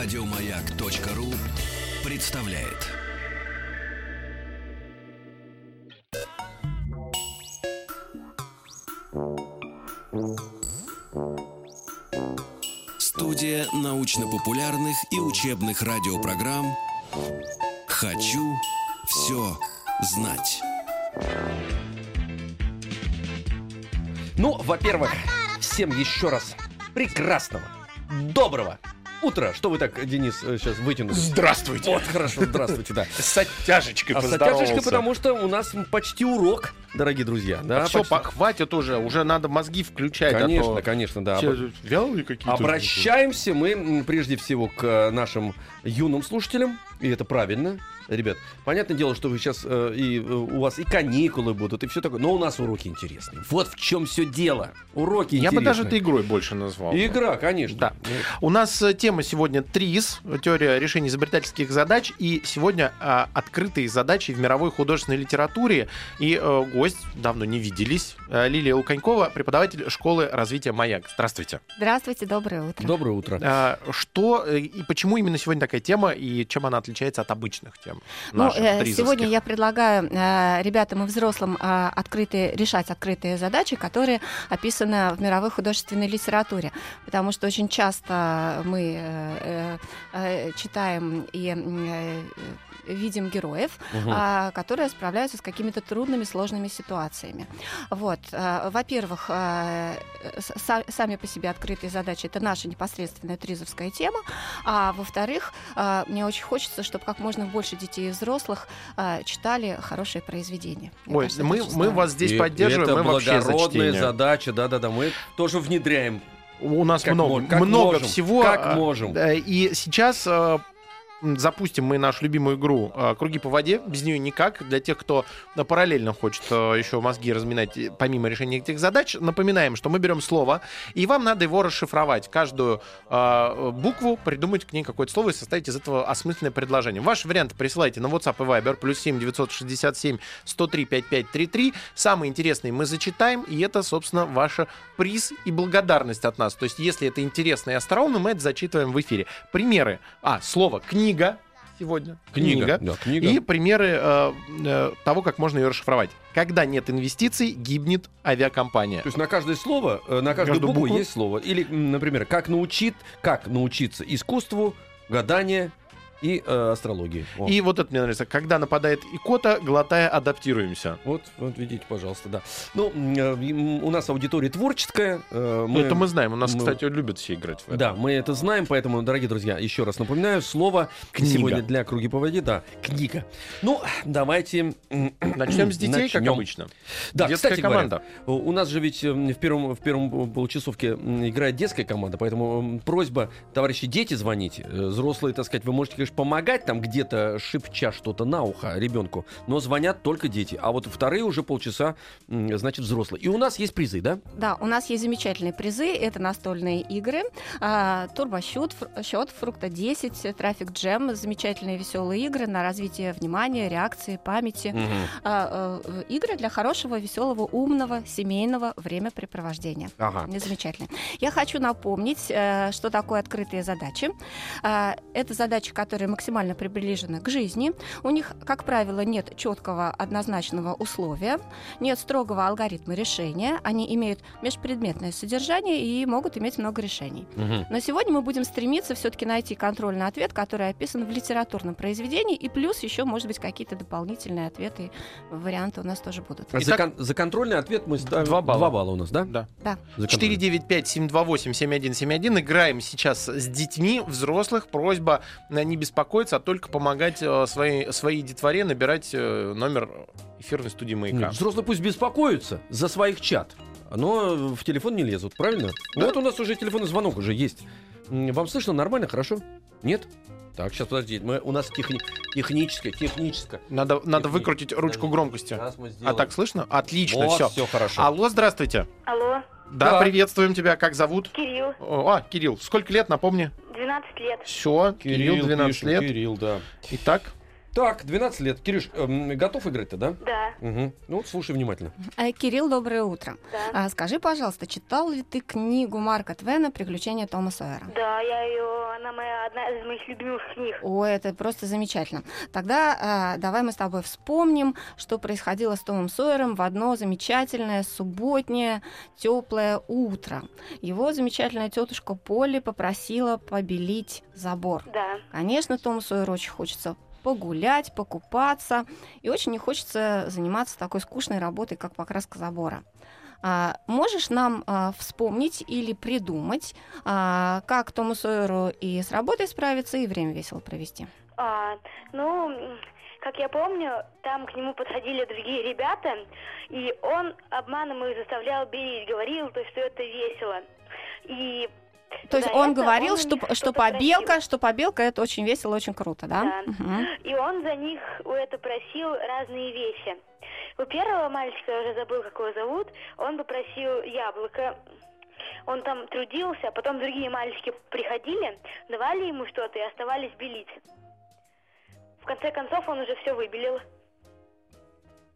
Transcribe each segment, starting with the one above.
Радиомаяк.ру представляет. Студия научно-популярных и учебных радиопрограмм «Хочу все знать». Ну, во-первых, всем еще раз прекрасного, доброго утра. Что вы так, Денис, сейчас вытянули? Здравствуйте. Вот, хорошо, здравствуйте, да. С оттяжечкой А с оттяжечкой, потому что у нас почти урок, дорогие друзья. Да, Все, почти. хватит уже, уже надо мозги включать. а то Конечно, конечно, да. все вялые какие-то. Обращаемся мы прежде всего к э, нашим юным слушателям, и это правильно. Ребят, понятное дело, что вы сейчас э, и э, у вас и каникулы будут, и все такое, но у нас уроки интересные. Вот в чем все дело. Уроки Я бы даже это интересные. игрой больше назвал. Игра, конечно. Да. У нас э, тема сегодня ТРИЗ, теория решения изобретательских задач, и сегодня а, открытые задачи в мировой художественной литературе. И э, гость, давно не виделись, э, Лилия Луканькова, преподаватель школы развития «Маяк». Здравствуйте. Здравствуйте, доброе утро. Доброе утро. А, Что э, и почему именно сегодня такая тема, и чем она отличается от обычных тем? Ну, наших, э, тризовских? сегодня я предлагаю э, ребятам и взрослым э, открытые, решать открытые задачи, которые описаны в мировой художественной литературе. Потому что очень часто мы э, э, читаем и э, видим героев, Мгм. а, которые справляются с какими-то трудными, сложными ситуациями. Вот. а, Во-первых, а, са- сами по себе открытые задачи это наша непосредственная тризовская тема. А во-вторых, а, мне очень хочется, чтобы как можно больше детей и взрослых а, читали хорошие произведения. Мне Ой, кажется, мы, мы вас здесь И поддерживаем, это мы вообще за чтение. задача, да-да-да, мы тоже внедряем. У нас Как много, как много можем, всего. как а, можем. И сейчас а, запустим мы нашу любимую игру а, «Круги по воде». Без нее никак. Для тех, кто а, параллельно хочет а, еще мозги разминать э, помимо решения этих задач, напоминаем, что мы берем слово, и вам надо его расшифровать. Каждую букву, придумать к ней какое-то слово и составить из этого осмысленное предложение. Ваши варианты присылайте на WhatsApp и Viber плюс 7 967 103 5533. Самые интересные мы зачитаем, и это, собственно, ваш приз и благодарность от нас. То есть, если это интересно и остроумно, мы это зачитываем в эфире. Примеры. А, слово «книга» сегодня. Да, книга. И примеры э, э, того, как можно ее расшифровать. Когда нет инвестиций, гибнет авиакомпания. То есть на каждое слово, э, на каждую Каждую букву, букву? есть слово. Или, например, как научит, как научиться искусству, гадания и э, астрологии. О. И вот это мне нравится. Когда нападает икота, глотая, адаптируемся. Вот, вот видите, пожалуйста, да. Ну, э, у нас аудитория творческая. э, Ну, это мы знаем. У нас, мы- кстати, любят все играть в это. Да, мы это знаем, поэтому, дорогие друзья, еще раз напоминаю, слово Книга. сегодня для круги по воде, да, книга. Ну, давайте... Начнем с детей, как начнем. обычно. Да, Детская кстати говоря, команда. У у нас же ведь м, в первом, в первом получасовке играет детская команда, поэтому просьба, товарищи дети, звоните. Э, Взрослые, так сказать, вы можете, конечно, помогать там где-то, шепча что-то на ухо ребенку, но звонят только дети. А вот вторые уже полчаса, значит, взрослые. И у нас есть призы, да? Да, у нас есть замечательные призы. Это настольные игры, а, турбосчет, счет, фрукта 10, трафик джем, замечательные веселые игры на развитие внимания, реакции, памяти. Э, игры для хорошего, веселого, умного, семейного времяпрепровождения. Ага. Они замечательные. Я хочу напомнить, э, что такое открытые задачи. А, Это задачи, которые максимально приближены к жизни. У них, как правило, нет четкого однозначного условия, нет строгого алгоритма решения. Они имеют межпредметное содержание и могут иметь много решений. Мгм. Но сегодня мы будем стремиться все-таки найти контрольный ответ, который описан в литературном произведении, и плюс еще, может быть, какие-то дополнительные ответы, варианты у нас тоже будут. За, Итак, кон- за контрольный ответ мы ставим два балла. Два балла у нас, да? Да. Да. За контрольный. 495-728-7171. Играем сейчас с детьми, взрослых. Просьба э, не беспокоиться, а только помогать э, своей, своей детворе набирать э, номер эфирной студии «Маяка». Нет, взрослые пусть беспокоятся за своих чат, но в телефон не лезут, правильно? Да. Вот у нас уже телефонный звонок уже есть. Вам слышно нормально, хорошо? Нет? Так, сейчас подождите, мы, у нас техни- техническое, техническое. Надо, надо Техни- выкрутить ручку Подожди, громкости. Сейчас мы А так слышно? Отлично, вот, все. все хорошо. Алло, здравствуйте. Алло, Да, Да. приветствуем тебя. Как зовут? Кирилл, О, А, Кирилл. Сколько лет, напомни? 12 лет. Все, Кирилл, 12 пишет, лет. Кирилл, да. Итак, Так, 12 лет. Кирюш, эм, готов играть-то, да? Да, Угу. Ну вот слушай внимательно. Э, Кирилл, доброе утро. да. А, скажи, пожалуйста, читал ли ты книгу Марка Твена «Приключения Тома Сойера»? Да, я ее она моя одна из моих любимых книг. Ой, это просто замечательно. Тогда э, давай мы с тобой вспомним, что происходило с Томом Сойером в одно замечательное субботнее теплое утро. Его замечательная тетушка Полли попросила побелить забор. Да. Конечно, Тому Сойеру очень хочется погулять, покупаться, и очень не хочется заниматься такой скучной работой, как покраска забора. А, можешь нам а, вспомнить или придумать, а, как Тому Сойеру и с работой справиться, и время весело провести? А, ну, как я помню, там к нему подходили другие ребята, и он обманом их заставлял берить, говорил, то, что это весело. И То есть за он говорил, он что, что побелка, просил. что побелка это очень весело, очень круто, да? Да. Мгм. И он за них у это просил разные вещи. У первого мальчика, я уже забыл, как его зовут, он попросил яблоко. Он там трудился, а потом другие мальчики приходили, давали ему что-то и оставались белить. В конце концов он уже все выбелил.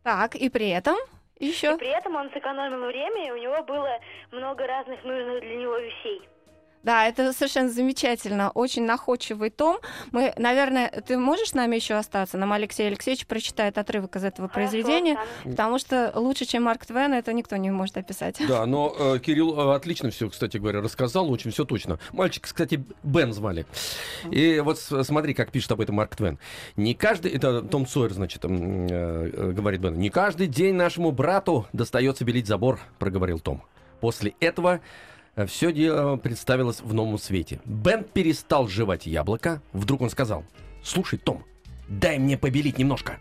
Так, и при этом еще. При этом он сэкономил время, и у него было много разных нужных для него вещей. Да, это совершенно замечательно. Очень находчивый том. Мы, наверное, ты можешь с нами еще остаться? Нам Алексей Алексеевич прочитает отрывок из этого Хорошо, произведения, останусь. потому что лучше, чем Марк Твен, это никто не может описать. Да, но э, Кирилл э, отлично все, кстати говоря, рассказал, очень все точно. Мальчик, кстати, Бен звали. И вот смотри, как пишет об этом Марк Твен. Не каждый, это Том Сойер, значит, э, э, говорит Бен, не каждый день нашему брату достается белить забор, проговорил Том. После этого все дело представилось в новом свете. Бен перестал жевать яблоко. Вдруг он сказал, слушай, Том, дай мне побелить немножко.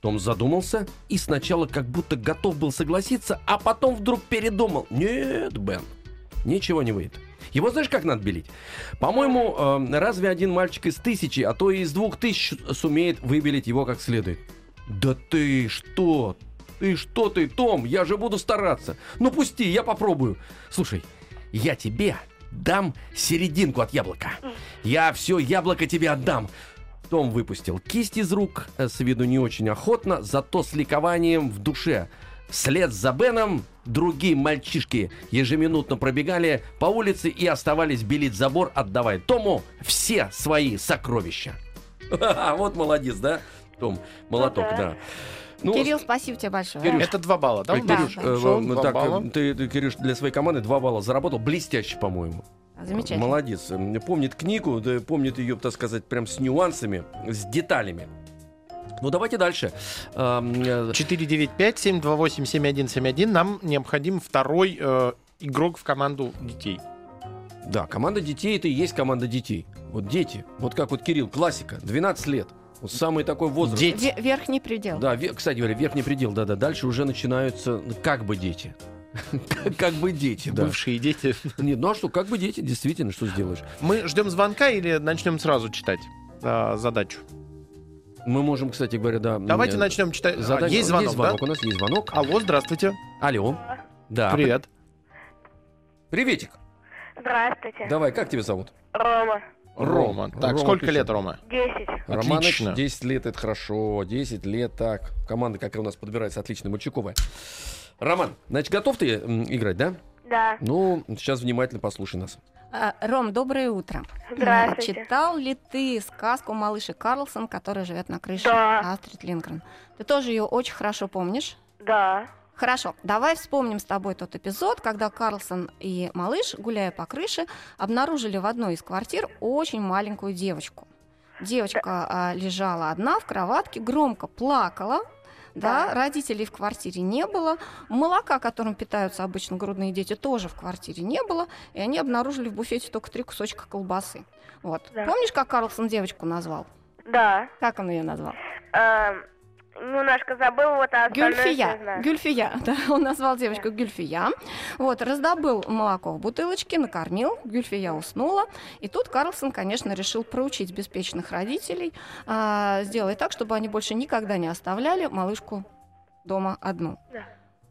Том задумался и сначала как будто готов был согласиться, а потом вдруг передумал. Нет, Бен, ничего не выйдет. Его знаешь, как надо белить? По-моему, э, разве один мальчик из тысячи, а то и из двух тысяч сумеет выбелить его как следует? Да ты что? Ты что ты, Том? Я же буду стараться. Ну пусти, я попробую. Слушай, я тебе дам серединку от яблока. Я все яблоко тебе отдам. Том выпустил кисть из рук, э, с виду не очень охотно, зато с ликованием в душе. Вслед за Беном другие мальчишки ежеминутно пробегали по улице и оставались белить забор, отдавая Тому все свои сокровища. Вот молодец, да, Том? Молоток, да. Ну, Кирилл, спасибо тебе большое. Кирюш, Это два балла, да? Да? Кирюш, да. э, ну, два так, балла. э, ты, ты, Кирюш, для своей команды два балла заработал. Блестяще, по-моему. Замечательно. Молодец. Помнит книгу, да, помнит ее, так сказать, прям с нюансами, с деталями. Ну, давайте дальше. Ам, э, 495-728-7171. Нам необходим второй э, игрок в команду детей. Да, команда детей это и есть команда детей. Вот дети. Вот как вот Кирилл, классика, 12 лет. Самый такой возраст. Дети. Ве- верхний предел. Да, ве- кстати говоря, верхний предел, да-да. Дальше уже начинаются ну, как бы дети. Как бы дети, да. Бывшие дети. Нет, ну а что, как бы дети, действительно, что сделаешь? Мы ждем звонка или начнем сразу читать э, задачу? Мы можем, кстати говоря, да. Давайте м, начнем читать. А, задание- есть звонок, есть звонок, да? у нас есть звонок. Алло, здравствуйте. Алло. Да. Привет. Приветик. Здравствуйте. Давай, как тебя зовут? Рома. Рома. Так, Рома сколько пишет. лет, Рома? Десять. Романыч, Отлично. 10 лет, это хорошо. 10 лет, так. Команда какая у нас подбирается, отличная, мальчиковая. Роман, значит, готов ты играть, да? Да. Ну, сейчас внимательно послушай нас. А, Ром, доброе утро. Здравствуйте. Читал ли ты сказку «Малыш и Карлсон», который живет на крыше Да. Астрид Линкрен? Ты тоже ее очень хорошо помнишь? Да. Хорошо, давай вспомним с тобой тот эпизод, когда Карлсон и малыш, гуляя по крыше, обнаружили в одной из квартир очень маленькую девочку. Девочка а, лежала одна в кроватке, громко плакала. Да, Да. родителей в квартире не было, молока, которым питаются обычно грудные дети, тоже в квартире не было, и они обнаружили в буфете только три кусочка колбасы. Вот. Да. Помнишь, как Карлсон девочку назвал? Да. Как он ее назвал? Эм, немножко забыл, вот а Гюльфия. знаю. Гюльфия. Да, он назвал девочку Гюльфия. Вот, раздобыл молоко в бутылочке, накормил, Гюльфия уснула. И тут Карлсон, конечно, решил проучить беспечных родителей, а, сделать так, чтобы они больше никогда не оставляли малышку дома одну. Да.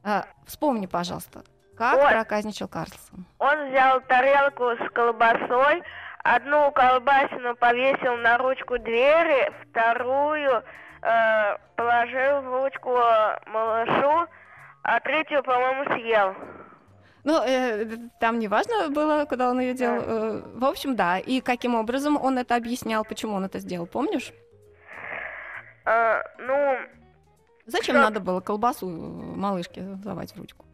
А, вспомни, пожалуйста, как Ой. проказничал Карлсон. Он взял тарелку с колбасой, одну колбасину повесил на ручку двери, вторую э, положил в ручку малышу, а третью, по-моему, съел. Ну, э, там не важно было, куда он ее делал. Э, в общем, да. И каким образом он это объяснял, почему он это сделал, помнишь? А, ну, Зачем Что? надо было колбасу э, малышке давать в ручку?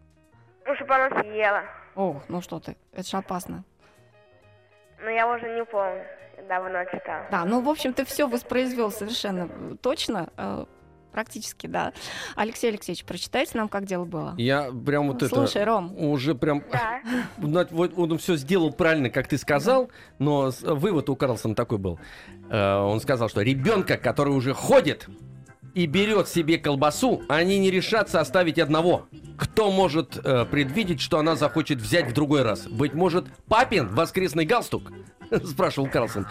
ну, чтобы она съела. О, ну что ты, это же опасно. Но я уже не помню. Давно читала. Да, ну, в общем, ты все воспроизвел совершенно э, точно, э, практически, да. Алексей Алексеевич, прочитайте нам, как дело было. Я прям вот Слушай, это Ром, уже прям Да. вот он все сделал правильно, как ты сказал, но вывод у Карлсона такой был. Э, Он сказал, что ребенка, который уже ходит и берет себе колбасу, они не решатся оставить одного. Кто может э, предвидеть, что она захочет взять в другой раз? Быть может, папин воскресный галстук? Спрашивал Карлсон.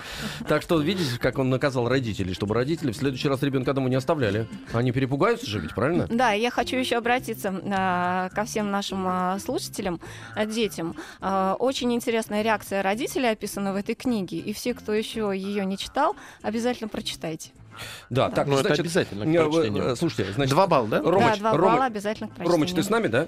Так что видите, как он наказал родителей, чтобы родители в следующий раз ребенка домой не оставляли. Они перепугаются же ведь, правильно? Да, я хочу еще обратиться а, ко всем нашим а, слушателям, а, детям. А, очень интересная реакция родителей описана в этой книге, и все, кто еще ее не читал, обязательно прочитайте. Да, так, ну, это значит, обязательно к вы, прочтению. э, слушайте, значит, Два балла, да? Ромыч, да, два Ромыч, балла обязательно к прочтению. Ромыч, ты с нами, да?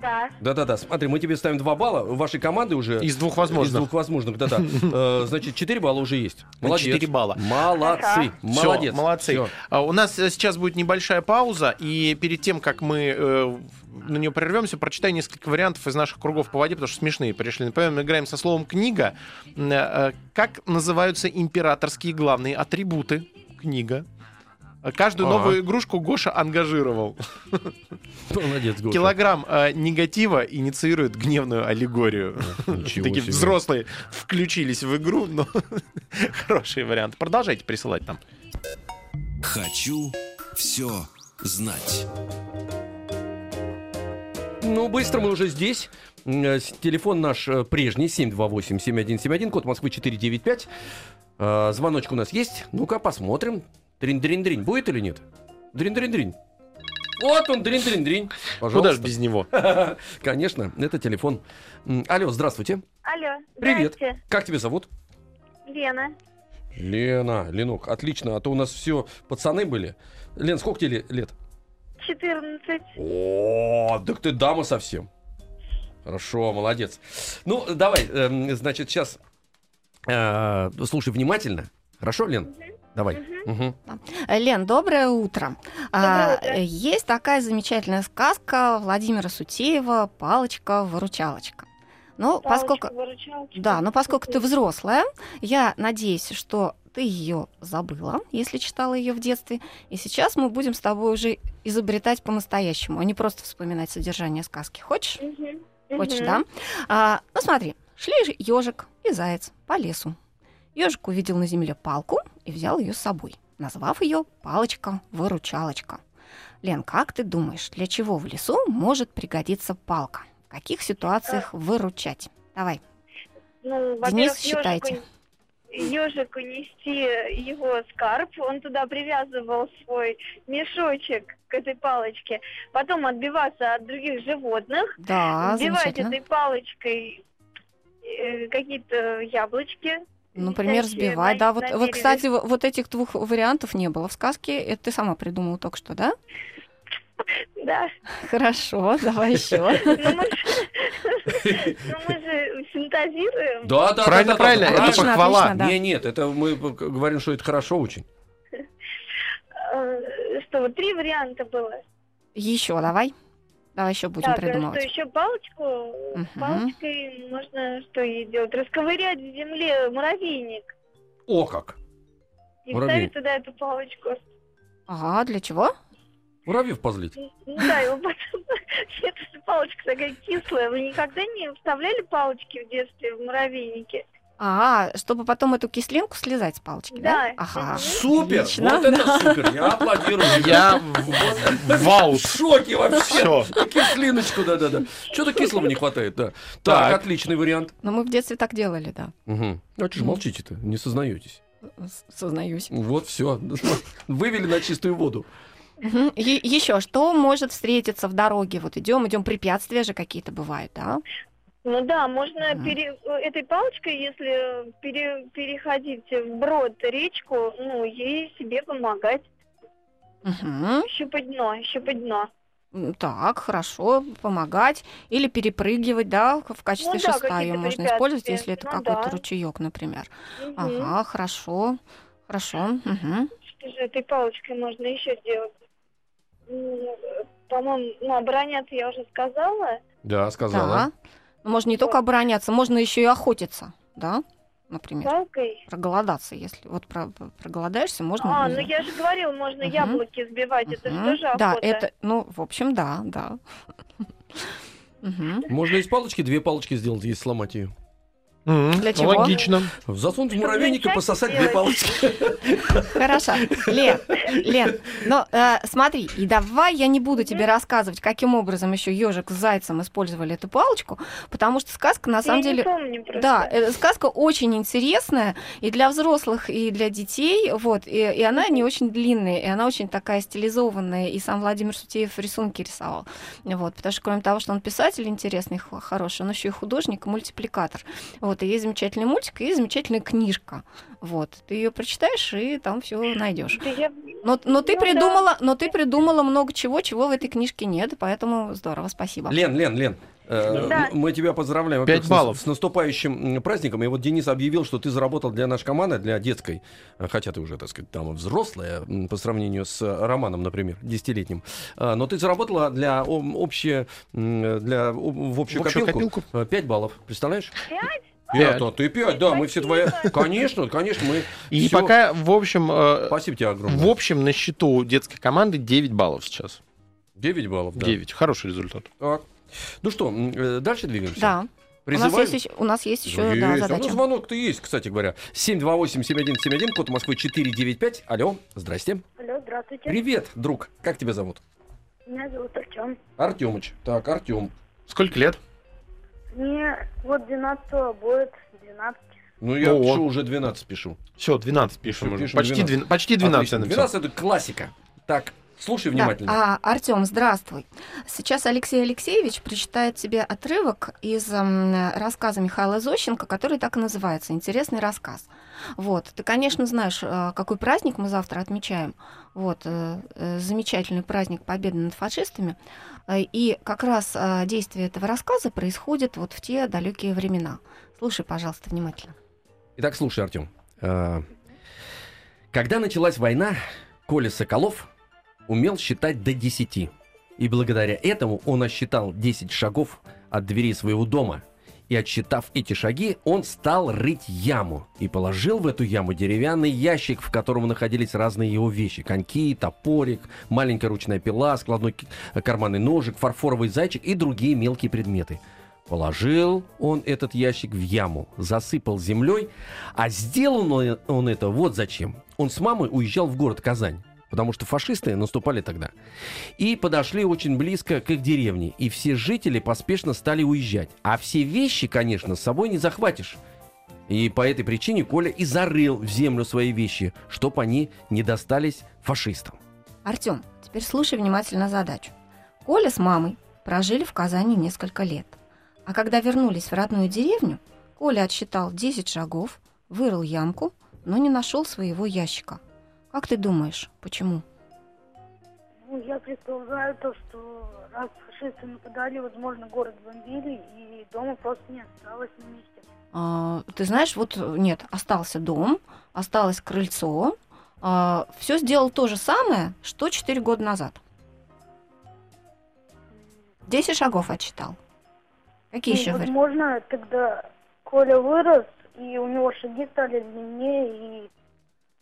Да. Да-да-да, смотри, мы тебе ставим два балла, вашей команды уже... Из двух Из возможных. двух возможных, да-да. Э, Значит, 4 балла уже есть. Молодец. 4 балла. Молодцы, молодец. молодцы. А, У нас э, сейчас будет небольшая пауза, и перед тем, как мы на нее прервемся, прочитаю несколько вариантов из наших кругов по воде, потому что смешные пришли. Например, мы играем со словом книга. Как называются императорские главные атрибуты? Книга. Каждую Ага. новую игрушку Гоша ангажировал. Молодец, Гоша. Килограмм э, негатива инициирует гневную аллегорию. Ничего Такие себе. взрослые включились в игру, но хороший вариант. Продолжайте присылать там. Хочу все знать. Ну, быстро мы уже здесь. Э, Телефон наш э, прежний, 728-7171, код Москвы 495. Э, Звоночек у нас есть. Ну-ка, посмотрим. Дрин-дрин-дрин. Будет или нет? Дрин-дрин-дрин. Вот он, дрин-дрин-дрин. Куда же Пожалуйста. без него? Конечно, это телефон. Алло, здравствуйте. Алло. Привет. Как тебя зовут? Лена. Лена, Ленок, отлично, а то у нас все пацаны были. Лен, сколько тебе ле- лет? 14. О, так ты дама совсем. Хорошо, молодец. Ну, давай, эм, значит, сейчас слушай внимательно. Хорошо, Лен? Давай. Мгм. Лен, доброе утро. Доброе А, утро. э, есть такая замечательная сказка Владимира Сутеева «Палочка-выручалочка». Ну, поскольку... Да, но поскольку ты взрослая, я надеюсь, что ты ее забыла, если читала ее в детстве. И сейчас мы будем с тобой уже изобретать по-настоящему, а не просто вспоминать содержание сказки. Хочешь? Мгм. Хочешь, Мгм. да? А, ну смотри, шли ежик и заяц по лесу. Ежик увидел на земле палку и взял ее с собой, назвав ее палочка-выручалочка. Лен, как ты думаешь, для чего в лесу может пригодиться палка? В каких ситуациях выручать? Давай. Ну, Денис, считайте. Ежику нести его скарб, он туда привязывал свой мешочек к этой палочке, потом отбиваться от других животных, Да, замечательно. этой палочкой какие-то яблочки. Например, на- да. Вот, вот, кстати, во- вот этих двух вариантов не было в сказке. Это ты сама придумала только что, да? Да. Хорошо, давай еще. Ну мы же ну, же фантазируем. Да, да, Правильно, правильно, это похвала. Не, нет, это мы говорим, что это хорошо очень. Э, Что, вот три варианта было. Еще давай. Давай еще будем Так, э, что придумывать. еще палочку? Мгм. Палочкой можно что ей делать? Расковырять в земле муравейник. О, как! И Муравейник. вставить туда эту палочку. Ага, для чего? Муравьев позлить. Ну да, его потом... Эта палочка такая кислая. Вы никогда не вставляли палочки в детстве в муравейники? А, чтобы потом эту кислинку слезать с палочки, да? Да. Ага. Супер! Отлично, Вот это супер! Я аплодирую. Я в- вау. в шоке вообще. Кислиночку, да-да-да. Что-то кислого не хватает, да. Так, отличный вариант. Но мы в детстве так делали, да. Угу. А что ж Мгм. молчите-то? Не сознаетесь. Сознаюсь. Вот, все. Вывели на чистую воду. Е- Еще что может встретиться в дороге? Вот идем, идем, препятствия же какие-то бывают, да? Ну да, можно Мгм. пере- этой палочкой, если пере- переходить вброд речку, ну, ей себе помогать. Мгм. Щупать дно, щупать дно. Так, хорошо, помогать или перепрыгивать, да, в качестве Ну да, шеста ее можно использовать, если это Ну какой-то да. ручеек, например. Мгм. Ага, хорошо, хорошо. мгм. Что же этой палочкой можно еще делать? М, По-моему, ну, обороняться я уже сказала. Да, сказала. Да. Ну, можно не только обороняться, можно еще и охотиться, да, например. Палкой. Проголодаться, если вот про- проголодаешься, можно. А, ну, я же говорила, можно Мгм. яблоки сбивать. Это же тоже охота. Да, это, ну, в общем, да, да. Можно из палочки две палочки сделать, если сломать ее. М, Для чего? Логично. Засунуть в муравейник и пососать две палочки. Хорошо. Лен, Лен, но э, смотри, и давай я не буду тебе рассказывать, каким образом еще ежик с зайцем использовали эту палочку, потому что сказка на самом Я не деле. Да, э, сказка очень интересная и для взрослых, и для детей, вот, и, и она не очень длинная, и она очень такая стилизованная, и сам Владимир Сутеев рисунки рисовал, вот, потому что кроме того, что он писатель интересный, хороший, он еще и художник, и мультипликатор, вот, и есть замечательный мультик, и замечательная книжка, вот, ты ее прочитаешь, и там все найдешь. Да Но, но ты Ну да. придумала, но ты придумала много чего, чего в этой книжке нет, поэтому здорово, спасибо. Лен, Лен, Лен. э, Да. Мы тебя поздравляем Пять во-первых, с- баллов. С, наступающим праздником. И вот Денис объявил, что ты заработал для нашей команды, для детской, э, хотя ты уже, так сказать, там взрослая по сравнению с э, Романом, например, десятилетним. Но ты заработала для общее, для, в общую, В общую копилку, 5 баллов. Представляешь? Пять? Пять, а ты пять, да, мы все твои... Конечно, конечно, мы... И всё- пока, в общем, э, Спасибо тебе огромное. в общем, на счету детской команды 9 баллов сейчас. 9 баллов, да. 9. Хороший результат. Так. Ну что, э, дальше двигаемся? Да, у нас Призываем... есть, еще- у нас есть еще Ну, да, есть. А задача. ну, звонок-то есть, кстати говоря. 728-7171, код Москвы 495. Алло, здрасте. Алло, здравствуйте. Привет, друг. Как тебя зовут? Меня зовут Артем. Артемыч. Так, Артем. Сколько лет? Мне вот 12 будет 12. Ну, я О. пишу, уже 12 пишу. Все, 12 пишем. Пишем, уже. пишем почти, 12. 12. почти 12 Отлично. я написал. 12 это классика. Так, слушай Да. внимательно. А, Артем, здравствуй. Сейчас Алексей Алексеевич прочитает тебе отрывок из м, рассказа Михаила Зощенко, который так и называется «Интересный рассказ». Вот. Ты, конечно, знаешь, э, какой праздник мы завтра отмечаем. Вот. э, э, Замечательный праздник Победы над фашистами. Э, И как раз э, действие этого рассказа происходит вот в те далекие времена. Слушай, пожалуйста, внимательно. Итак, слушай, Артем. Когда началась война, Коля Соколов умел считать до 10. И благодаря этому он осчитал 10 шагов от двери своего дома. И отсчитав эти шаги, он стал рыть яму. И положил в эту яму деревянный ящик, в котором находились разные его вещи. Коньки, топорик, маленькая ручная пила, складной ки- карманный ножик, фарфоровый зайчик и другие мелкие предметы. Положил он этот ящик в яму, засыпал землей, а сделал он- он это вот зачем. Он с мамой уезжал в город Казань, потому что фашисты наступали тогда. И подошли очень близко к их деревне, и все жители поспешно стали уезжать. А все вещи, конечно, с собой не захватишь. И по этой причине Коля и зарыл в землю свои вещи, чтоб они не достались фашистам. Артем, теперь слушай внимательно задачу. Коля с мамой прожили в Казани несколько лет. А когда вернулись в родную деревню, Коля отсчитал 10 шагов, вырыл ямку, но не нашел своего ящика. Как ты думаешь, почему? Ну, я предполагаю то, что раз фашисты нападали, возможно, город бомбили, и дома просто не осталось на месте. А, ты знаешь, вот нет, остался дом, осталось крыльцо. все сделал то же самое, что 4 года назад. 10 шагов отсчитал. Какие Ну, еще варианты? возможно, тогда Коля вырос, и у него шаги стали длиннее, и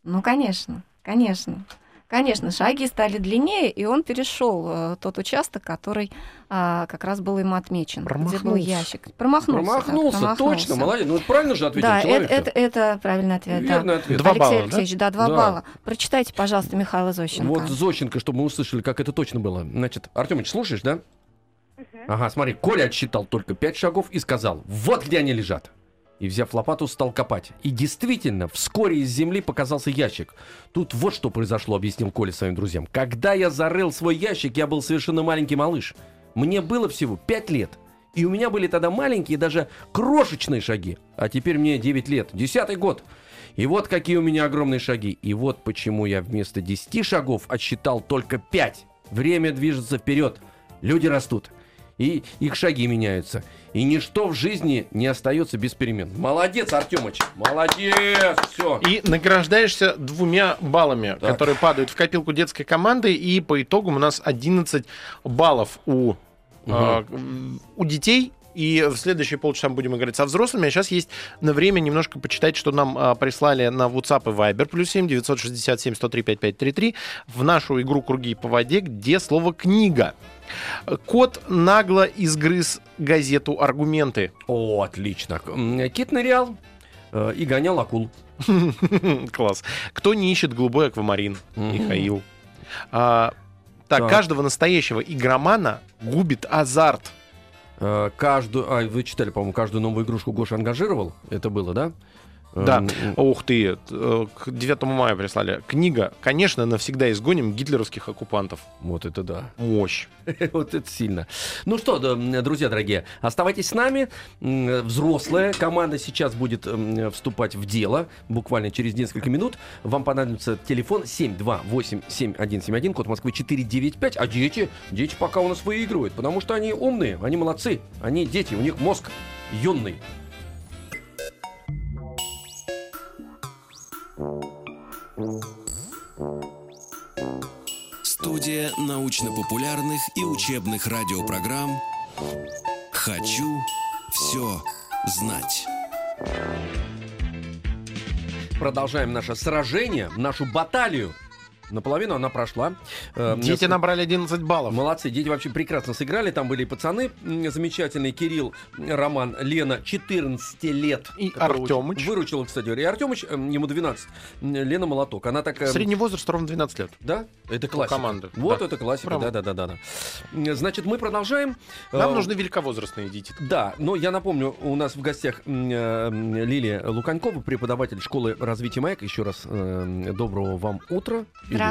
Ну, конечно, конечно. Конечно, шаги стали длиннее, и он перешел э, тот участок, который а, как раз был ему отмечен, где был Промахнулся. ящик. Промахнулся. да, Промахнулся, точно, молодец. Ну, это правильно же ответил Да, это, человек. это, это правильный ответ. да. Верный ответ. Два Алексей балла, да? Алексеевич, да, два Да. балла. Прочитайте, пожалуйста, Михаила Зощенко. Вот Зощенко, чтобы мы услышали, как это точно было. Значит, Артемыч, слушаешь, да? Ага, смотри, Коля отсчитал только пять шагов и сказал, вот где они лежат. И, взяв лопату, стал копать. И действительно, вскоре из земли показался ящик. Тут вот что произошло, объяснил Коля своим друзьям. Когда я зарыл свой ящик, я был совершенно маленький малыш. Мне было всего пять лет. И у меня были тогда маленькие, даже крошечные шаги. А теперь мне 9 лет, десятый год. И вот какие у меня огромные шаги. И вот почему я вместо 10 шагов отсчитал только 5. Время движется вперед. Люди растут. И их шаги меняются. И ничто в жизни не остается без перемен. Молодец, Артемыч. Молодец. Все. И награждаешься двумя баллами, Так. которые падают в копилку детской команды. И по итогам у нас 11 баллов у, э, у детей. И в следующие полчаса мы будем играть со взрослыми. А сейчас есть на время немножко почитать, что нам а, прислали на WhatsApp и Viber. Плюс 7 967 103 5533 в нашу игру «Круги по воде», где слово «книга». Кот нагло изгрыз газету «Аргументы». О, отлично. Кит нырял э, и гонял акул. Класс. Кто не ищет голубой аквамарин? Михаил. А, так, Так. каждого настоящего игромана губит азарт. Э, Каждую, а, вы читали, по-моему, каждую новую игрушку Гоша ангажировал. Это было, да? Да. Эм, Ух ты, э, к 9 мая прислали. Книга, конечно, навсегда изгоним гитлеровских оккупантов. Вот это да. Мощь. Вот это сильно. Ну что, да, друзья дорогие, оставайтесь с нами. Взрослая команда сейчас будет вступать в дело буквально через несколько минут. Вам понадобится телефон 728-7171, код Москвы 495. А дети, дети пока у нас выигрывают, потому что они умные, они молодцы. Они дети, у них мозг юный. Студия научно-популярных и учебных радиопрограмм «Хочу все знать». Продолжаем наше сражение, нашу баталию. Наполовину она прошла. Э, Дети набрали 11 баллов. Молодцы, дети вообще прекрасно сыграли. Там были и пацаны замечательные. Кирилл, Роман, Лена, 14 лет. И Артемыч. очень Выручила, кстати. И Артемыч, ему 12. М, Лена Молоток. Она такая... Средний возраст ровно 12 лет. Да? Это классика. команды. Вот Да. это классика, Прямо. да-да-да-да. Значит, мы продолжаем. Нам Э, нужны великовозрастные дети. да, но я напомню, у нас в гостях э, Лилия Луканькова, преподаватель школы развития МАЭК. Еще раз э, доброго вам утра.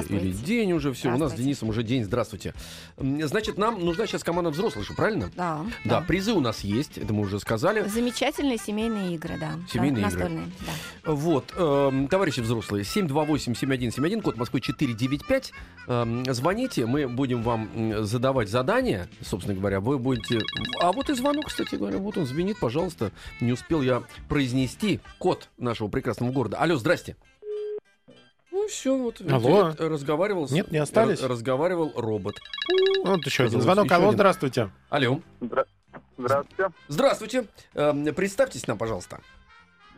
Или, день уже все. У нас с. Денисом уже день. Здравствуйте. Значит, нам нужна сейчас команда взрослых, правильно? Да. Да, призы у нас есть, это мы уже сказали. Замечательные семейные игры, да. Семейные игры. Настольные, да. Вот, эм, товарищи взрослые, 728-7171, код Москвы 495. Эм, звоните, мы будем вам задавать задания, собственно говоря, вы будете... А вот и звонок, кстати говоря, вот он звенит, пожалуйста. Не успел я произнести код нашего прекрасного города. Алло, здрасте. Ну все, вот Алло. разговаривал. с- Нет, не остались? разговаривал робот. Вот еще один звонок. еще Алло, один. здравствуйте. Алло, Здра- Здравствуйте. здравствуйте. Эм, представьтесь нам, пожалуйста.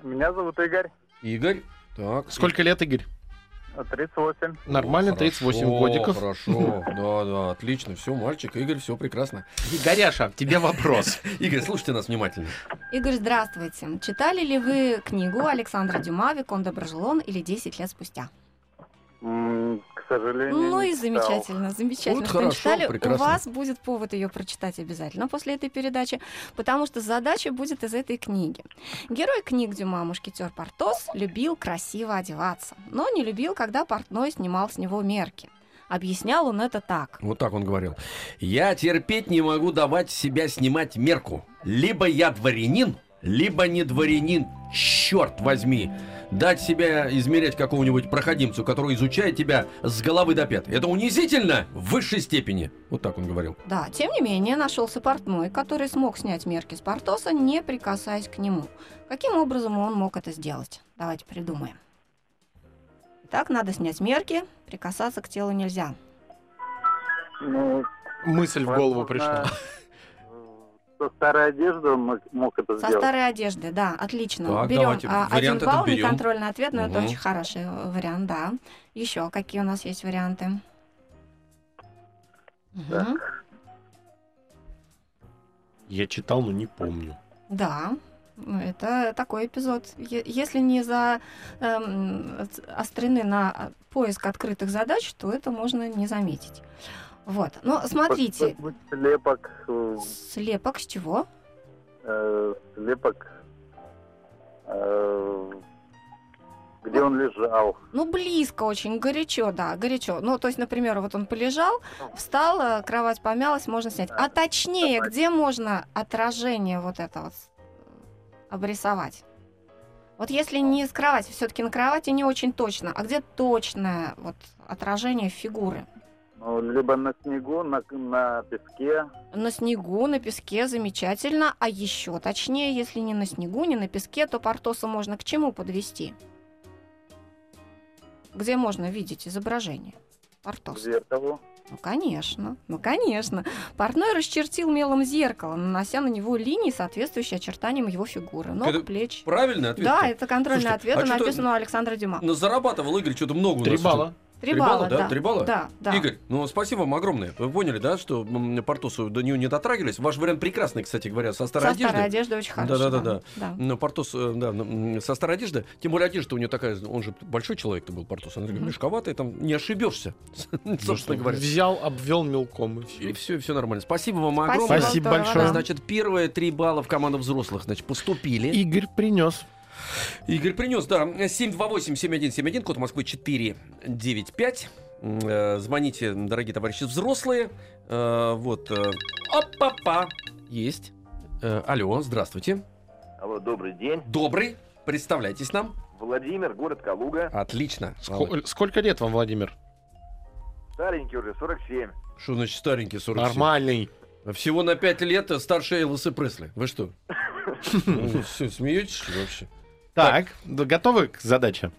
Меня зовут Игорь. Игорь. Так. Сколько лет, Игорь? 38. Нормально, 38 Хорошо, годиков. Хорошо, да, да, отлично, все, мальчик, Игорь, все прекрасно. Игоряша, тебе вопрос. Игорь, слушайте нас внимательно. Игорь, здравствуйте. Читали ли вы книгу Александра Дюма «Викон Доброжелон» или «10 лет спустя»? К сожалению, Ну не и читал. замечательно, замечательно, Вот что не хорошо, читали. прекрасно. У вас будет повод ее прочитать обязательно после этой передачи, потому что задача будет из этой книги. Герой книг Дюма «Мушкетер Портос» любил красиво одеваться, но не любил, когда портной снимал с него мерки. Объяснял он это так. Вот так он говорил. Я терпеть не могу давать себя снимать мерку. Либо я дворянин, либо не дворянин. Черт возьми. Дать себя измерять какому-нибудь проходимцу, который изучает тебя с головы до пят. Это унизительно в высшей степени. Вот так он говорил. Да, тем не менее, нашелся портной, который смог снять мерки с Портоса, не прикасаясь к нему. Каким образом он мог это сделать? Давайте придумаем. Итак, надо снять мерки, прикасаться к телу нельзя. Ну, Мысль в голову пришла. Э, Со старой одежды он мог, мог это Со сделать. старой одежды, да, отлично. Так, берем давайте, а, один балл, берем. неконтрольный ответ, но это Мгм. очень хороший э, вариант, да. Еще какие у нас есть варианты? Мгм. Я читал, но не помню. Да, это такой эпизод. Если не за эм, ц- острены на поиск открытых задач, то это можно не заметить. Вот. Но смотрите, Слепок, э, слепок с чего? э, слепок, э, где он лежал. Ну, близко очень, горячо, да, горячо. Ну, то есть, например, вот он полежал, встал, э, кровать помялась, можно снять. А точнее, где можно отражение вот это вот обрисовать? Вот если не с кровати, все-таки на кровати не очень точно, а где точное вот отражение фигуры? Ну, либо на снегу, на, на песке. На снегу, на песке замечательно. А еще точнее, если не на снегу, не на песке, то Портоса можно к чему подвести? Где можно видеть изображение К Портоса? зеркалу. Ну, конечно, ну, конечно. Портной расчертил мелом зеркало, нанося на него линии, соответствующие очертаниям его фигуры. Ног, Это плеч. Правильный ответ? Да, это контрольный Слушайте, ответ, а написано у Александра Дюма. Ну, зарабатывал Игорь что-то много у Три нас. балла. Три Три балла, да? да. Три балла? Да, да. Игорь, ну спасибо вам огромное. Вы поняли, да, что Портосу до нее не дотрагивались? Ваш вариант прекрасный, кстати говоря, со старой Со одеждой. старой одеждой очень хорошо. Да. Ну, Портос, э, да, м, со старой одежды. Тем более одежда у нее такая, он же большой человек-то был, Портос. Она Мгм. мешковатая, там не ошибешься, собственно говоря. Взял, обвел мелком и И все. все, все нормально. Спасибо вам огромное. Спасибо большое. да. Значит, первые три балла в команду взрослых, значит, поступили. Игорь принес. Игорь принес, да, 728-7171, код Москвы 495. М, э, Звоните, дорогие товарищи взрослые. Э, Вот. э, Опа-па. Есть. Алло, здравствуйте. Алло, добрый день. Добрый. Представляйтесь нам. Владимир, город Калуга. Отлично. Ско- Сколько лет вам, Владимир? Старенький уже, 47. Что значит старенький 47? Нормальный. Всего на 5 лет старше Элвиса Пресли. Вы что? Смеетесь вообще? Так, да, готовы к задаче?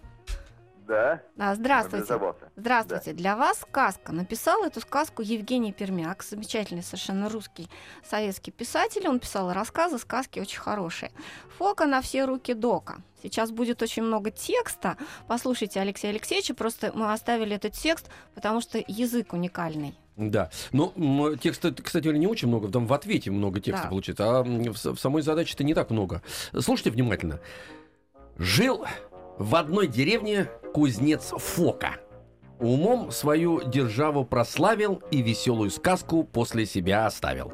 Да, Да, здравствуйте. Здравствуйте. Для вас сказка. Написал эту сказку Евгений Пермяк, замечательный совершенно русский советский писатель. Он писал рассказы, сказки очень хорошие. Фока на все руки Дока. Сейчас будет очень много текста. Послушайте Алексея Алексеевича. Просто мы оставили этот текст, потому что язык уникальный. Да. Ну, м, текста, кстати не очень много. Там в ответе много текста Да. получится, а в, в самой задаче-то не так много. Слушайте внимательно. Жил в одной деревне кузнец Фока. Умом свою державу прославил и веселую сказку после себя оставил.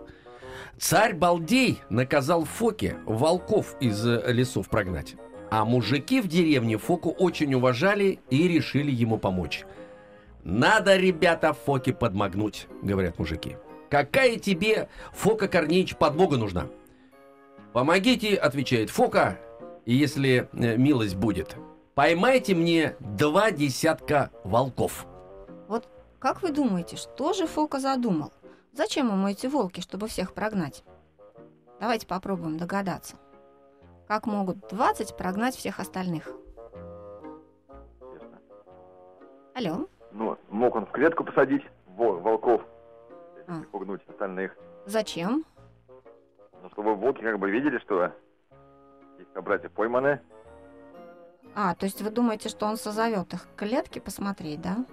Царь Балдей наказал Фоке волков из лесов прогнать. А мужики в деревне Фоку очень уважали и решили ему помочь. «Надо, ребята, Фоке подмогнуть», — говорят мужики. «Какая тебе, Фока Корнеич, подмога нужна?» «Помогите», — отвечает Фока, — «и если э, милость будет, поймайте мне два десятка волков». Как вы думаете, что же Фока задумал? Зачем ему эти волки, чтобы всех прогнать? Давайте попробуем догадаться. Как могут 20 прогнать всех остальных? Ясно. Алло? Ну, мог он в клетку посадить во- волков, А. и пугнуть остальных. Зачем? Ну, чтобы волки как бы видели, что их собратья пойманы. А, то есть вы думаете, что он созовет их к клетке посмотреть, да?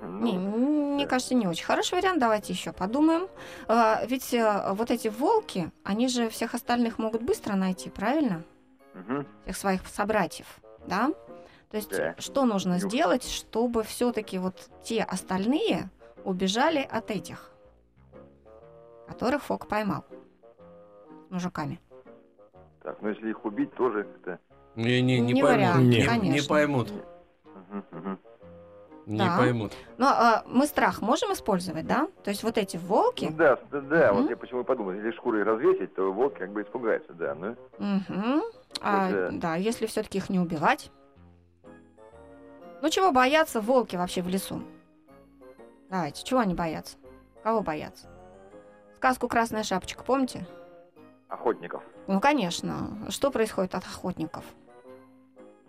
Ну, Не, мне кажется, не очень хороший вариант. Давайте еще подумаем. А, ведь э, вот эти волки, они же всех остальных могут быстро найти, правильно? мгм. Всех своих собратьев, да? То есть Да. что нужно Нюх. сделать, чтобы все-таки вот те остальные убежали от этих, которых Фок поймал с мужиками? Так, ну если их убить, тоже как-то... Не, не, не, Не поймут. вариант, не, не конечно. поймут. Мгм, мгм. Не Да. поймут. Но а, мы страх можем использовать, да? То есть вот эти волки, Ну да, да, да, Мгм. вот я почему и подумал, если шкурой развесить, то волк как бы испугается, да, ну. Мгм. А, Да. да, если все-таки их не убивать. Ну чего боятся волки вообще в лесу? Давайте, чего они боятся? Кого боятся? Сказку Красная шапочка, помните? Охотников. Ну, конечно. Что происходит от охотников?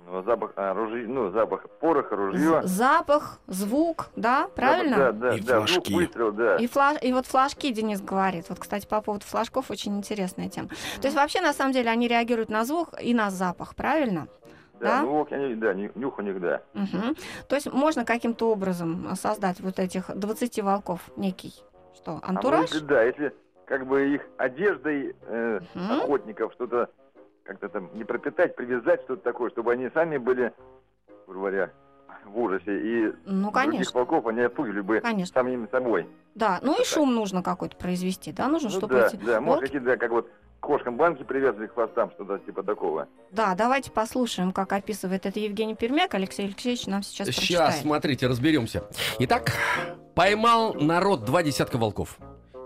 Ну, запах оружия, ну, запах пороха, ружье. З- запах, звук, да, правильно? Да, да, И да, звук флажки. выстрел, да. И, флаж... и вот флажки Денис говорит. Вот, кстати, по поводу флажков очень интересная тема. То есть вообще, на самом деле, они реагируют на звук и на запах, правильно? Да, да? ну они, да, ню- нюх у них, да. Мгм. То есть можно каким-то образом создать вот этих 20 волков некий, что, А антураж? если, да, если как бы их одеждой э, Мгм. охотников что-то как-то там не пропитать, привязать что-то такое, чтобы они сами были, грубо говоря, в ужасе. И Ну, других конечно, волков они отпугили бы конечно. самими собой. Да, ну и так. шум нужно какой-то произвести, да, нужно, Ну чтобы да, эти да, может волки- какие-то, да, как вот кошкам банки привязывали к хвостам, что-то типа такого. Да, давайте послушаем, как описывает это Евгений Пермяк. Алексей Алексеевич нам сейчас, Сейчас, прочитает. смотрите, разберемся. Итак, поймал народ два десятка волков.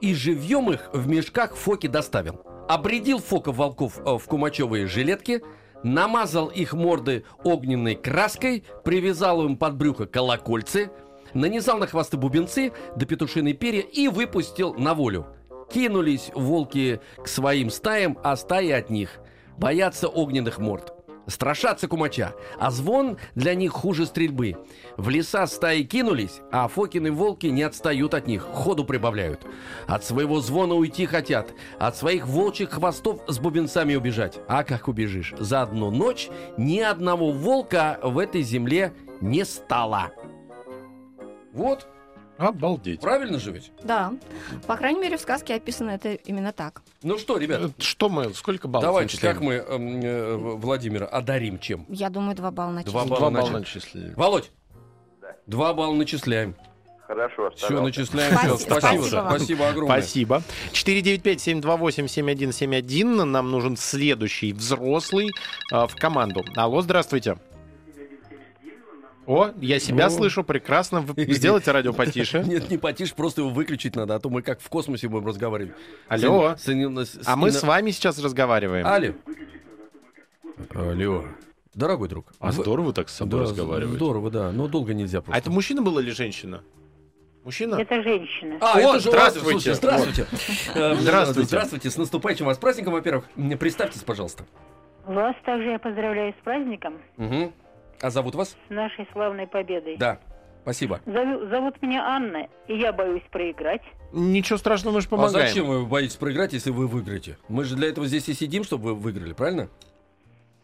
И живьем их в мешках Фоки доставил. Обредил Фока волков э, в кумачевые жилетки, намазал их морды огненной краской, привязал им под брюхо колокольцы, нанизал на хвосты бубенцы до петушиной перья и выпустил на волю. Кинулись волки к своим стаям, а стаи от них. Боятся огненных морд. Страшатся кумача, а звон для них хуже стрельбы. В леса стаи кинулись, а Фокины волки не отстают от них, ходу прибавляют. От своего звона уйти хотят, от своих волчьих хвостов с бубенцами убежать. А как убежишь? За одну ночь ни одного волка в этой земле не стало. Вот, Обалдеть. правильно же ведь? Да. По крайней мере, в сказке описано это именно так. Ну что, ребят, Э, Что мы, сколько баллов давайте, начисляем? как мы эм, э, Владимира одарим чем? Я думаю, два балла на Два балла Два балла начислили. Володь, Да. два балла начисляем. Хорошо, Все, начисляем. Спасибо. Всё, Спасибо, Спасибо вам. спасибо огромное. Спасибо. 495-728-7171. Нам нужен следующий взрослый э, в команду. Алло, здравствуйте. О, я себя О. слышу прекрасно. Вы сделайте радио потише. Нет, не потише, просто его выключить надо, а то мы как в космосе будем разговаривать. Алло. С- с- с- А мы с вами сейчас разговариваем. Алло. Алло. Дорогой друг. А вы- здорово так с собой Да, разговаривать. Здорово, да. Но долго нельзя просто. А это мужчина был или женщина? Мужчина? Это женщина. А, О, это же здравствуйте. слушайте, здравствуйте. Э, Здравствуйте. Здравствуйте. С наступающим вас праздником, во-первых. Представьтесь, пожалуйста. Вас также я поздравляю с праздником, Мгм. А зовут вас? с нашей славной победой. Да. Спасибо. Зову- зовут меня Анна, и я боюсь проиграть. Ничего страшного, мы же А помогаем. зачем вы боитесь проиграть, если вы выиграете? Мы же для этого здесь и сидим, чтобы вы выиграли, правильно?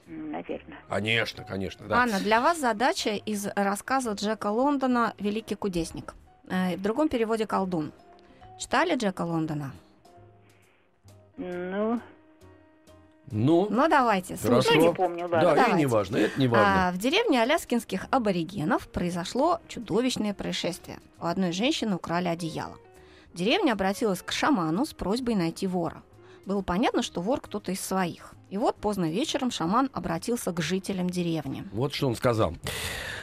Наверное. Конечно, конечно, да. Анна, для вас задача из рассказа Джека Лондона «Великий кудесник». Э, В другом переводе «Колдун». Читали Джека Лондона? Ну, Ну, Ну, давайте, Хорошо. ну, слушайте. не помню, да, и давайте. не важно, это не важно. А, в деревне аляскинских аборигенов произошло чудовищное происшествие. У одной женщины украли одеяло. Деревня обратилась к шаману с просьбой найти вора. Было понятно, что вор кто-то из своих. И вот поздно вечером шаман обратился к жителям деревни. Вот что он сказал.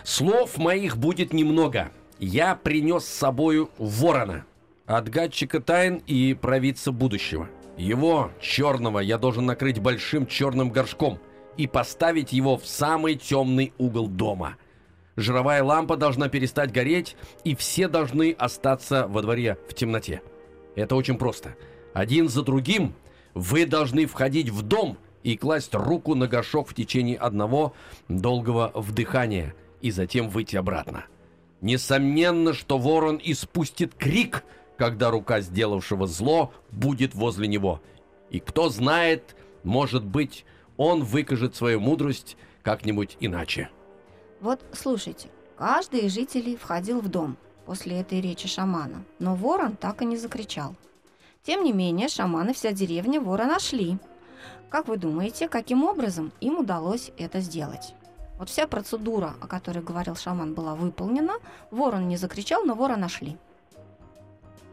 Слов моих будет немного. Я принес с собою ворона, отгадчика тайн и провидца будущего. Его, черного, я должен накрыть большим черным горшком и поставить его в самый темный угол дома. Жировая лампа должна перестать гореть, и все должны остаться во дворе в темноте. Это очень просто. Один за другим вы должны входить в дом и класть руку на горшок в течение одного долгого вдыхания и затем выйти обратно. Несомненно, что ворон испустит крик, когда рука сделавшего зло будет возле него. И кто знает, может быть, он выкажет свою мудрость как-нибудь иначе. Вот слушайте, каждый из жителей входил в дом после этой речи шамана, но ворон так и не закричал. Тем не менее, шаманы вся деревня вора нашли. Как вы думаете, каким образом им удалось это сделать? Вот вся процедура, о которой говорил шаман, была выполнена. Ворон не закричал, но вора нашли.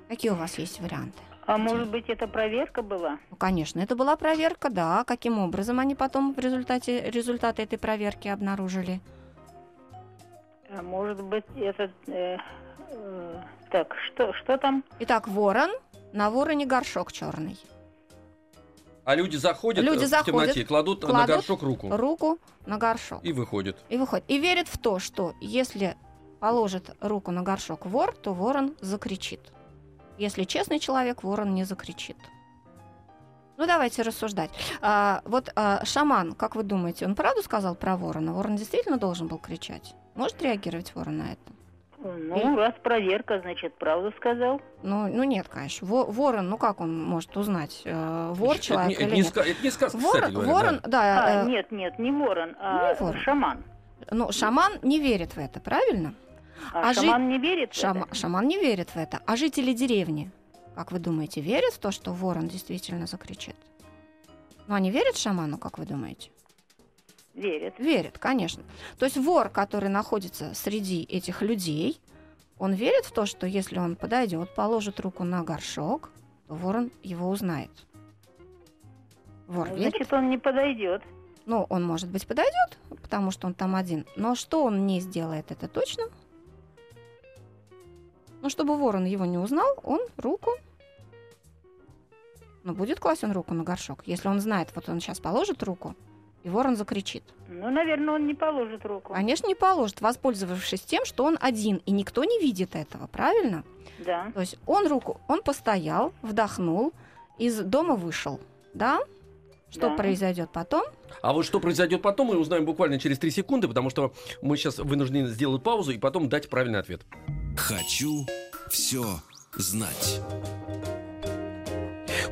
Какие у вас есть варианты? А может быть, это проверка была? Ну, конечно, это была проверка, да. Каким образом они потом в результате результаты этой проверки обнаружили? А может быть, это... э, э, так, что, что там? Итак, ворон, на вороне горшок черный. А люди заходят Люди э, в заходят, темноте, кладут, на кладут горшок руку Руку на горшок. и выходят. И выходит. И верит в то, что если положит руку на горшок вор, то ворон закричит. Если честный человек, ворон не закричит. Ну, давайте рассуждать. А, вот а, шаман, как вы думаете, он правду сказал про ворона? Ворон действительно должен был кричать? Может реагировать ворон на это? Ну, раз проверка, значит, правду сказал. Ну, ну нет, конечно. Во- ворон, ну как он может узнать, э, вор Это человек это или не нет? это не сказка, кстати Ворон, говоря, ворон, да. да, А, э, нет, нет, не ворон, а Не ворон. шаман. ну, шаман не верит в это, правильно? А, А жи- шаман не верит в Шама- это? шаман не верит в это. А жители деревни, как вы думаете, верят в то, что ворон действительно закричит? Ну, они верят шаману, как вы думаете? Верит. Верят, конечно. То есть вор, который находится среди этих людей, он верит в то, что если он подойдет, положит руку на горшок, то ворон его узнает. Вор верит? Значит, он не подойдет. Ну, он, может быть, подойдет, потому что он там один. Но что он не сделает, это точно. Ну, чтобы ворон его не узнал, он руку... Ну, будет класть он руку на горшок. Если он знает, вот он сейчас положит руку и ворон закричит. Ну, наверное, он не положит руку. Конечно, не положит, воспользовавшись тем, что он один, и никто не видит этого, правильно? Да. То есть он руку, он постоял, вдохнул, из дома вышел, да? Что Да. произойдет потом? А вот что произойдет потом, мы узнаем буквально через 3 секунды, потому что мы сейчас вынуждены сделать паузу и потом дать правильный ответ. Хочу все знать.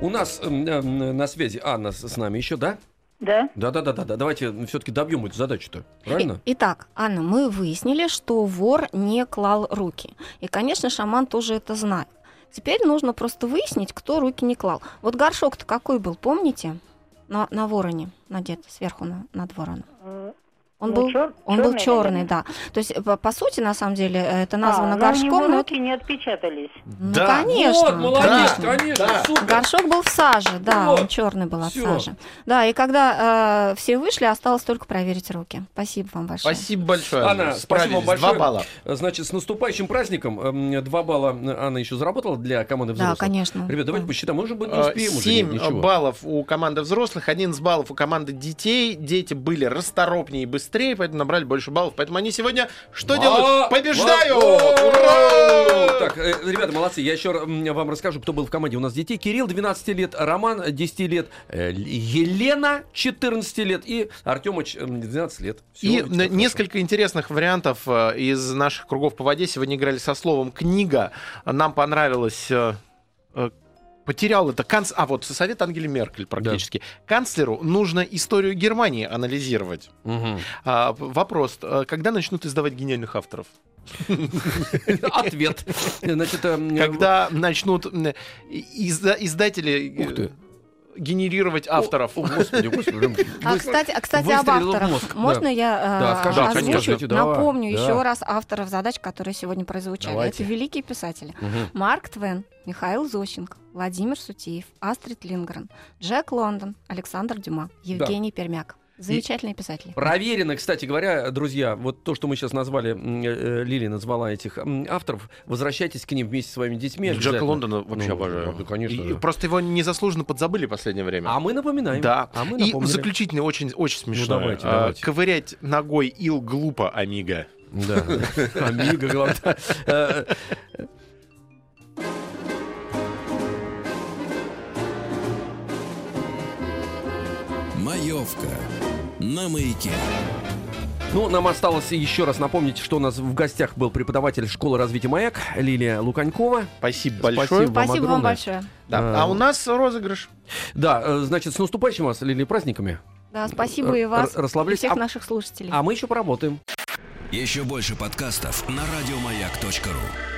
У нас м, м, на связи Анна с с нами еще, да? Да? Да, да, да, да, да. Давайте все-таки добьем эту задачу-то. Правильно? И- итак, Анна, мы выяснили, что вор не клал руки. И, конечно, шаман тоже это знает. Теперь нужно просто выяснить, кто руки не клал. Вот горшок-то какой был, помните? На, на вороне надет, сверху на, над вороном. Э, Он ну, был, чёр- он был черный, наверное. да. То есть, по, по сути, на самом деле, э, это названо А, но горшком, но это- руки не отпечатались. Ну, Да. конечно. Вот, молодец, Да, конечно, да. супер. Горшок был в саже, да, Вот. он черный был от Всё. сажи. Да, и когда э, все вышли, осталось только проверить руки. Спасибо вам большое. Спасибо большое. Анна, спасибо вам большое. Два балла. Значит, с наступающим праздником. М, Два балла Анна еще заработала для команды Да, взрослых. конечно. Ребят, давайте Да. посчитаем. Может быть, не Э, успеем уже. Семь ничего. баллов у команды взрослых, 11 баллов у команды детей. Дети были расторопнее и быстрее, поэтому набрали больше баллов. Поэтому они сегодня что Ва- делают? Побеждают! ва- Ура! Так, э, ребята, молодцы. Я еще вам расскажу, кто был в команде. У нас детей. Кирилл, 12 лет, Роман, 10 лет, э, Елена, 14 лет и Артемыч, э, 12 лет. Всё, И хорошо. несколько интересных вариантов э, из наших кругов по воде сегодня играли со словом книга. Нам понравилось. Потерял это канц... А вот совет Ангели Меркель практически. Канцлеру нужно историю Германии анализировать. Мгм. А, вопрос: э, когда начнут издавать гениальных авторов? Ответ. Значит, э, м, Когда начнут издатели э, Ух ты. Генерировать авторов? О, господи, господи. А, кстати, а, кстати об авторах. мозг, да. Можно я э, Да, скажите, озвучу? конечно, давай. Напомню Да. еще раз авторов задач, которые сегодня прозвучали. Давайте. Это великие писатели. Мгм. Марк Твен, Михаил Зощенко, Владимир Сутеев, Астрид Лингрен, Джек Лондон, Александр Дюма, Евгений Пермяк. Замечательные писатели. Проверено, кстати говоря, друзья, вот то, что мы сейчас назвали, э, Лили назвала этих авторов, возвращайтесь к ним вместе со своими детьми. Джека. Лондона вообще Ну, обожаю. да, конечно, И да. Просто его незаслуженно подзабыли в последнее время. А мы напоминаем. Да. А мы И заключительный очень, очень смешно. давайте, давайте. Ковырять ногой ил глупо, амиго. Да. Амиго, главное. Э, Маевка на маяке. Ну, нам осталось еще раз напомнить, что у нас в гостях был преподаватель школы развития «Маяк» Лилия Луканькова. Спасибо большое. Спасибо. вам Спасибо вам большое. Да. А, А у нас розыгрыш. Да, э, значит, с наступающим вас, Лилия, праздниками. Да, спасибо и вас, и всех А- наших слушателей. А мы еще поработаем. Еще больше подкастов на радиомаяк.ру.